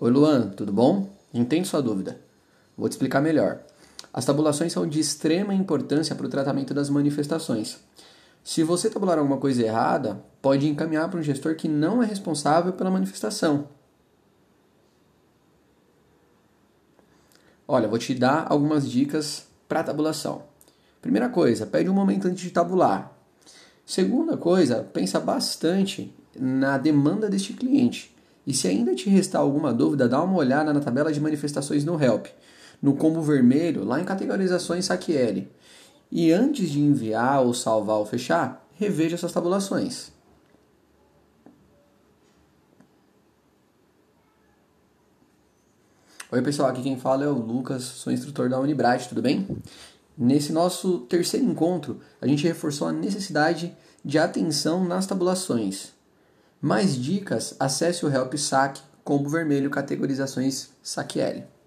Oi Luan, tudo bom? Entendo sua dúvida. Vou te explicar melhor. As tabulações são de extrema importância para o tratamento das manifestações. Se você tabular alguma coisa errada, pode encaminhar para um gestor que não é responsável pela manifestação. Olha, vou te dar algumas dicas para tabulação. Primeira coisa, pede um momento antes de tabular. Segunda coisa, pensa bastante na demanda deste cliente. E se ainda te restar alguma dúvida, dá uma olhada na tabela de manifestações no Help, no combo vermelho, lá em categorizações Saquiel. E antes de enviar ou salvar ou fechar, reveja essas tabulações. Oi pessoal, aqui quem fala é o Lucas, sou instrutor da Unibright, tudo bem? Nesse nosso terceiro encontro, a gente reforçou a necessidade de atenção nas tabulações. Mais dicas, acesse o Help SAC Combo Vermelho Categorizações SACL.